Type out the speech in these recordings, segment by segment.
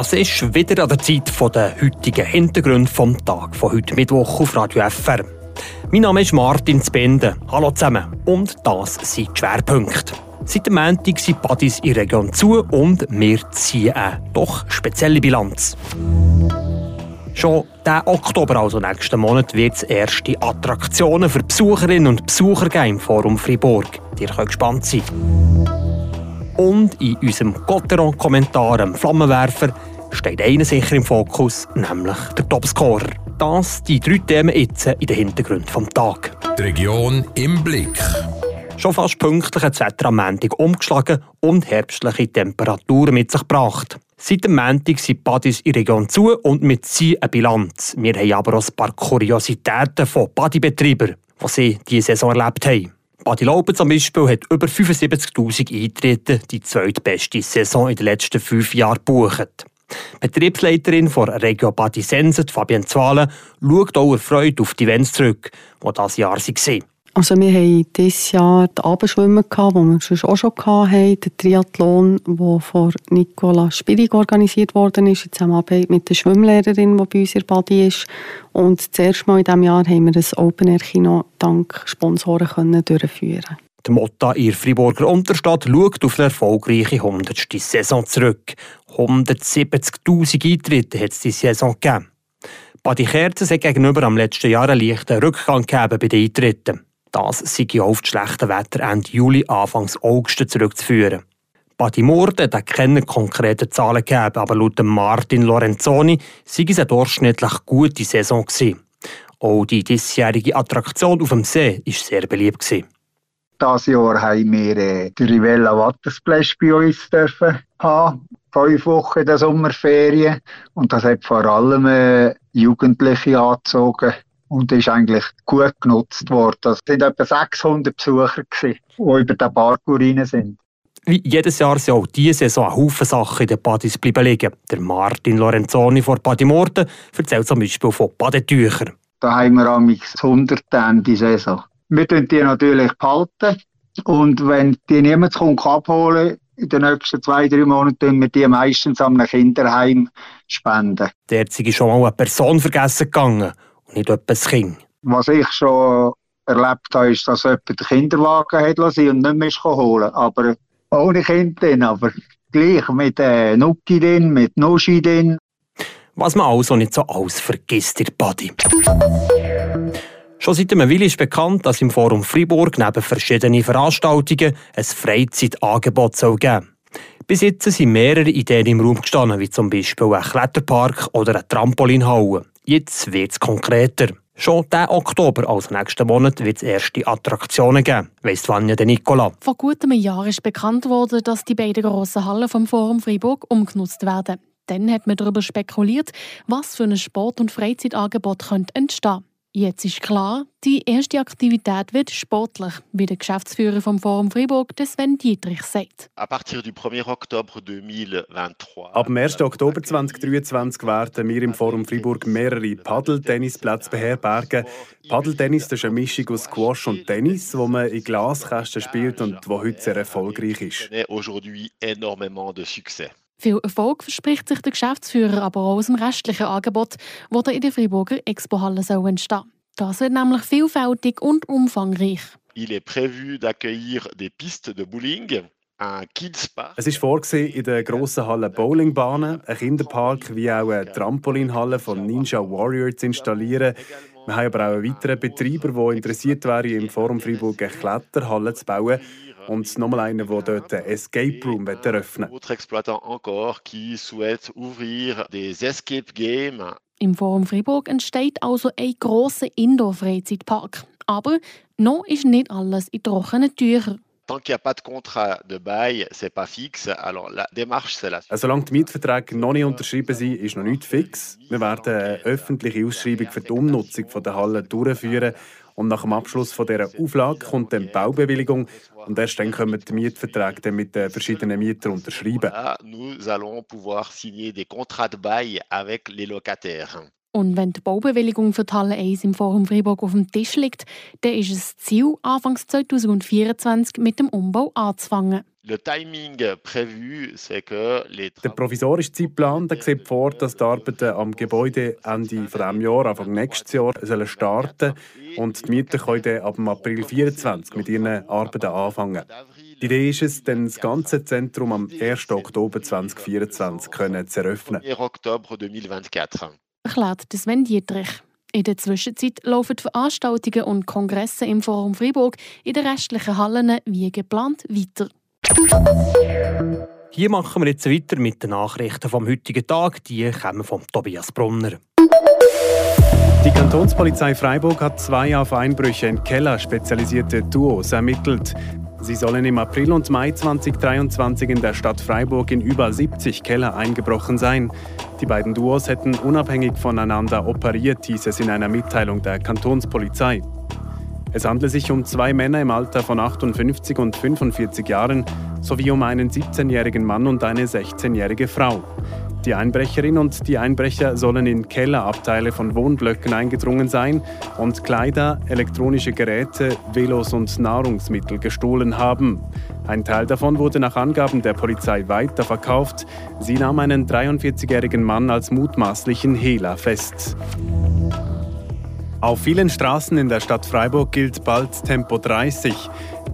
Es ist wieder an der Zeit der heutigen Hintergründe vom Tag von heute Mittwoch auf Radio FR. Mein Name ist Martin Zbende. Hallo zusammen. Und das sind die Schwerpunkte. Seit dem Montag sind Partys in der Region zu und wir ziehen eine doch spezielle Bilanz. Schon diesen Oktober, also nächsten Monat, wird es erste Attraktionen für Besucherinnen und Besucher geben im Forum Fribourg. Ihr könnt gespannt sein. Und in unserem Gotteron-Kommentar am Flammenwerfer steht einer sicher im Fokus, nämlich der Topscorer. Das die drei Themen jetzt in den Hintergrund vom Tag. Die Region im Blick. Schon fast pünktlich hat das Wetter am Montag umgeschlagen und herbstliche Temperaturen mit sich gebracht. Seit dem Montag sind Badis in der Region zu und mit sie eine Bilanz. Wir haben aber auch ein paar Kuriositäten von Badibetreibern, die sie diese Saison erlebt haben. Badi Laupen zum Beispiel hat über 75'000 Eintritte, die zweitbeste Saison in den letzten fünf Jahren gebucht. Betriebsleiterin von Regio Badi Senset, Fabienne Zwale, schaut auch erfreut auf die Events zurück, die dieses Jahr waren. Also wir haben dieses Jahr die Abendschwimmen, die wir sonst auch schon hatten, den Triathlon, der von Nicola Spirig organisiert worden ist, in Zusammenarbeit mit der Schwimmlehrerin, die bei uns in Badi ist. Und das erste Mal in diesem Jahr haben wir das Open-Air-Kino dank Sponsoren können durchführen die Motta in Friburger Unterstadt schaut auf eine erfolgreiche 100. Saison zurück. 170'000 Eintritte hat es diese Saison gegeben. Badi Kerzen hat gegenüber am letzten Jahr einen leichten Rückgang gegeben bei den Eintritten. Das sei auf das schlechte Wetter Ende Juli, Anfang August zurückzuführen. Badi Murde hat keine konkreten Zahlen gegeben, aber laut Martin Lorenzoni sei es eine durchschnittlich gute Saison gewesen. Auch die diesjährige Attraktion auf dem See war sehr beliebt. Gewesen. Dieses Jahr haben wir äh, die Rivella Watersplash bei uns dürfen haben. Fünf Wochen in der Sommerferien. Und das hat vor allem äh, Jugendliche angezogen und ist eigentlich gut genutzt worden. Es waren etwa 600 Besucher, gewesen, die über den Parkour rein sind. Wie jedes Jahr sind auch diese Saison ein Haufen Sachen in den Badis bleiben liegen. Der Martin Lorenzoni von Badimorten erzählt zum Beispiel von Badetüchern. Da haben wir am 100 Ende Saison. Wir behalten die natürlich behalten. Und wenn die niemand kommt abholen in den nächsten zwei, drei Monaten wir die meistens an einem Kinderheim spenden. Derzeit ist schon mal eine Person vergessen gegangen und nicht etwas Kind. Was ich schon erlebt habe, ist, dass jemand den Kinderwagen hat lassen und nicht mehr holen Aber ohne Kind drin, aber gleich mit äh, Nuki drin, mit Nuschi drin. Was man also nicht so alles vergisst, ihr Body. Schon seit einem Weile ist bekannt, dass im Forum Fribourg neben verschiedenen Veranstaltungen ein Freizeitangebot geben soll. Bis jetzt sind mehrere Ideen im Raum gestanden, wie zum Beispiel ein Kletterpark oder eine Trampolinhalle. Jetzt wird es konkreter. Schon diesen Oktober, also nächsten Monat, wird es erste Attraktionen geben. Weiss Vanja de Nicola. Vor gut einem Jahr ist bekannt worden, dass die beiden grossen Hallen vom Forum Freiburg umgenutzt werden. Dann hat man darüber spekuliert, was für ein Sport- und Freizeitangebot könnte entstehen Jetzt ist klar, die erste Aktivität wird sportlich, wie der Geschäftsführer vom Forum Fribourg, Sven Dietrich, sagt. Ab dem 1. Oktober 2023 werden wir im Forum Fribourg mehrere Paddeltennisplätze beherbergen. Paddeltennis ist eine Mischung aus Squash und Tennis, wo man in Glaskästen spielt und wo heute sehr erfolgreich ist. Viel Erfolg verspricht sich der Geschäftsführer aber auch aus dem restlichen Angebot, das in der Friburger Expohalle soll entstehen Das wird nämlich vielfältig und umfangreich. Il est prévu d'accueillir des pistes de bowling, es ist vorgesehen, in der grossen Halle Bowlingbahnen, ein Kinderpark wie auch eine Trampolinhalle von Ninja Warrior zu installieren. Wir haben aber auch einen weiteren Betreiber, der interessiert wäre, im Forum Freiburg eine Kletterhalle zu bauen und nochmal einer, der dort ein Escape Room eröffnen games. Im Forum Fribourg entsteht also ein grosser Indoor-Freizeitpark. Aber noch ist nicht alles in trockenen Tüchern. Tant qu'il n'y a pas de contrat de bail, c'est pas fixe. Alors la démarche, c'est la. Solange die Mietverträge noch nicht unterschrieben sind, ist noch nicht fix. Wir werden eine öffentliche Ausschreibung für die Umnutzung der Halle durchführen und nach dem Abschluss von dieser Auflage kommt dann die Baubewilligung und erst dann können wir die Mietverträge dann mit den verschiedenen Mietern unterschreiben. Nous allons pouvoir signer des contrats de bail avec les locataires. Und wenn die Baubewilligung für die Halle 1 im Forum Freiburg auf dem Tisch liegt, dann ist es Ziel, Anfangs 2024 mit dem Umbau anzufangen. Der provisorische Zeitplan der sieht vor, dass die Arbeiten am Gebäude Ende dieses Jahr, Anfang nächstes Jahr sollen starten und die Mieter können ab April 2024 mit ihren Arbeiten anfangen. Die Idee ist es, dann das ganze Zentrum am 1. Oktober 2024 können zu eröffnen. Erklärt Sven Dietrich. In der Zwischenzeit laufen Veranstaltungen und Kongresse im Forum Freiburg in den restlichen Hallen wie geplant weiter. Hier machen wir jetzt weiter mit den Nachrichten vom heutigen Tag. Die kommen von Tobias Brunner. Die Kantonspolizei Freiburg hat zwei auf Einbrüche in Keller spezialisierte Duos ermittelt. Sie sollen im April und Mai 2023 in der Stadt Freiburg in über 70 Keller eingebrochen sein. Die beiden Duos hätten unabhängig voneinander operiert, hieß es in einer Mitteilung der Kantonspolizei. Es handelt sich um zwei Männer im Alter von 58 und 45 Jahren sowie um einen 17-jährigen Mann und eine 16-jährige Frau. Die Einbrecherin und die Einbrecher sollen in Kellerabteile von Wohnblöcken eingedrungen sein und Kleider, elektronische Geräte, Velos und Nahrungsmittel gestohlen haben. Ein Teil davon wurde nach Angaben der Polizei weiterverkauft. Sie nahm einen 43-jährigen Mann als mutmaßlichen Hehler fest. Auf vielen Straßen in der Stadt Freiburg gilt bald Tempo 30.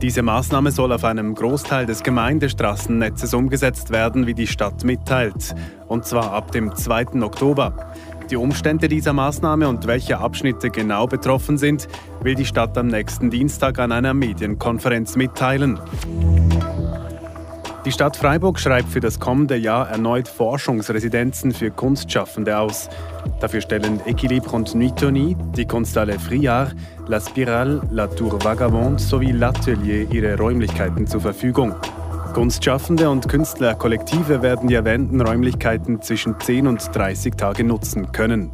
Diese Maßnahme soll auf einem Großteil des Gemeindestraßennetzes umgesetzt werden, wie die Stadt mitteilt. Und zwar ab dem 2. Oktober. Die Umstände dieser Maßnahme und welche Abschnitte genau betroffen sind, will die Stadt am nächsten Dienstag an einer Medienkonferenz mitteilen. Die Stadt Freiburg schreibt für das kommende Jahr erneut Forschungsresidenzen für Kunstschaffende aus. Dafür stellen Equilibre und Nuitoni, die Kunsthalle Friard, La Spirale, La Tour Vagabond sowie L'Atelier ihre Räumlichkeiten zur Verfügung. Kunstschaffende und Künstlerkollektive werden die erwähnten Räumlichkeiten zwischen 10 und 30 Tage nutzen können.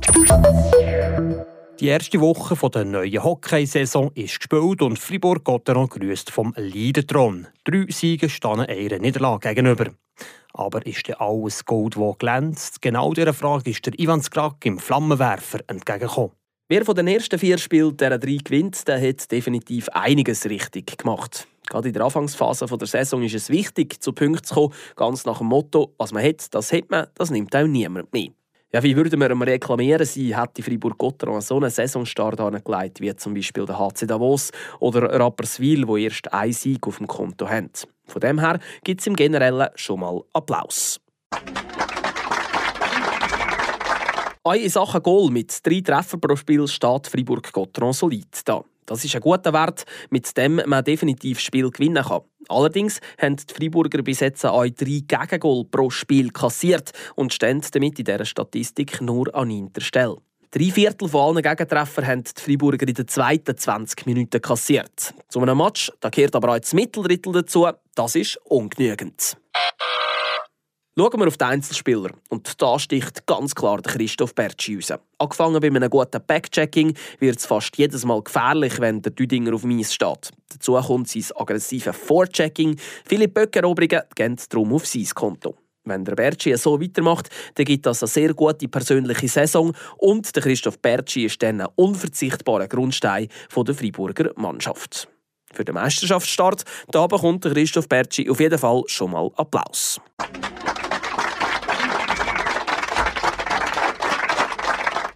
Die erste Woche der neuen Hockeysaison ist gespielt und Fribourg-Gotteron grüßt vom Leidentron. Drei Siege stehen einer Niederlage gegenüber. Aber ist denn alles Gold, das glänzt? Genau dieser Frage ist der Ivan Skrak im Flammenwerfer entgegengekommen. Wer von den ersten vier Spielen dieser drei gewinnt, der hat definitiv einiges richtig gemacht. Gerade in der Anfangsphase der Saison ist es wichtig, zu Punkten zu kommen, ganz nach dem Motto, was man hat, das hat man, das nimmt auch niemand mehr. Ja, wie würden wir ihm reklamieren, sie hätte Fribourg-Gotteron so einen Saisonstart angelegt, wie zum Beispiel der HC Davos oder Rapperswil, wo erst ein Sieg auf dem Konto haben. Von dem her gibt es im Generellen schon mal Applaus. Auch in Sachen Goal mit drei Treffern pro Spiel steht Fribourg-Gotteron solid da. Das ist ein guter Wert, mit dem man definitiv Spiel gewinnen kann. Allerdings haben die Freiburger bis jetzt auch drei Gegengol pro Spiel kassiert und stehen damit in dieser Statistik nur an neunter Stelle. Drei Viertel von allen Gegentreffern haben die Freiburger in den zweiten 20 Minuten kassiert. Zu einem Match da gehört aber auch das Mitteldrittel dazu. Das ist ungenügend. Schauen wir auf die Einzelspieler. Und da sticht ganz klar der Christoph Bertschi raus. Angefangen bei einem guten Backchecking wird es fast jedes Mal gefährlich, wenn der Düdinger auf Eis steht. Dazu kommt sein aggressives Vorchecking. Viele Böckeroberungen gehen darum auf sein Konto. Wenn der Bertschi so weitermacht, dann gibt das eine sehr gute persönliche Saison und der Christoph Bertschi ist dann ein unverzichtbarer Grundstein der Freiburger Mannschaft. Für den Meisterschaftsstart da bekommt der Christoph Bertschi auf jeden Fall schon mal Applaus.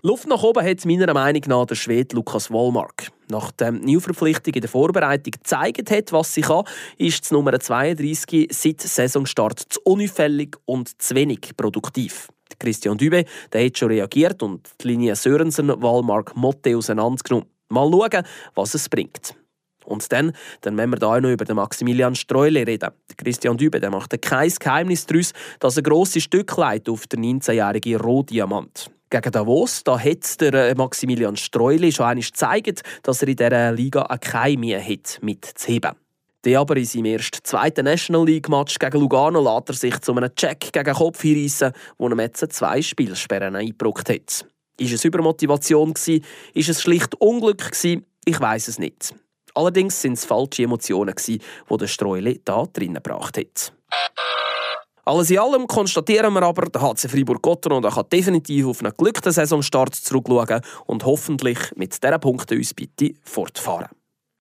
Luft nach oben hat meiner Meinung nach der Schwede Lukas Wollmark. Nachdem die Neuverpflichtung in der Vorbereitung gezeigt hat, was sie kann, ist die Nummer 32 seit Saisonstart zu unauffällig und zu wenig produktiv. Christian Dübe der hat schon reagiert und die Linie Sörensen Wallmark Motte auseinandergenommen. Mal schauen, was es bringt. Und dann, dann wenn wir da auch noch über den Maximilian Streule reden. Christian Dübe der macht kein Geheimnis daraus, dass er grosse Stück leitet auf der 19-jährige Rohdiamant. Gegen Davos da hat der äh, Maximilian Streuli schon einmal gezeigt, dass er in dieser Liga keine Mühe hat, mitzuheben. Der aber in seinem ersten zweiten National League Match gegen Lugano lässt er sich zu einem Check gegen Kopf hinreissen, wo er jetzt zwei Spielsperren eingebrockt hat. Ist es Übermotivation gewesen? Ist es schlicht Unglück gewesen? Ich weiß es nicht. Allerdings sind es falsche Emotionen die der Streuli da drinnen gebracht hat. Alles in allem konstatieren wir aber, der HC Fribourg-Gotteron kann definitiv auf einen glücklichen Saisonstart zurückschauen und hoffentlich mit diesen Punkten uns bitte fortfahren.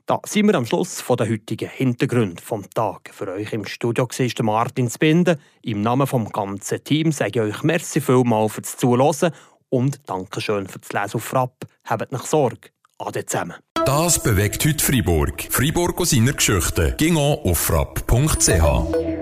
Da sind wir am Schluss von der heutigen Hintergrund vom Tag. Für euch im Studio war Martin Spinde. Im Namen vom ganzen Team sage ich euch merci vielmals fürs Zuhören und Dankeschön fürs Lesen auf Frapp. Habt nicht Sorge. Ade zusammen. Das bewegt heute Freiburg. Freiburg aus seiner Geschichte. Ging auf frapp.ch.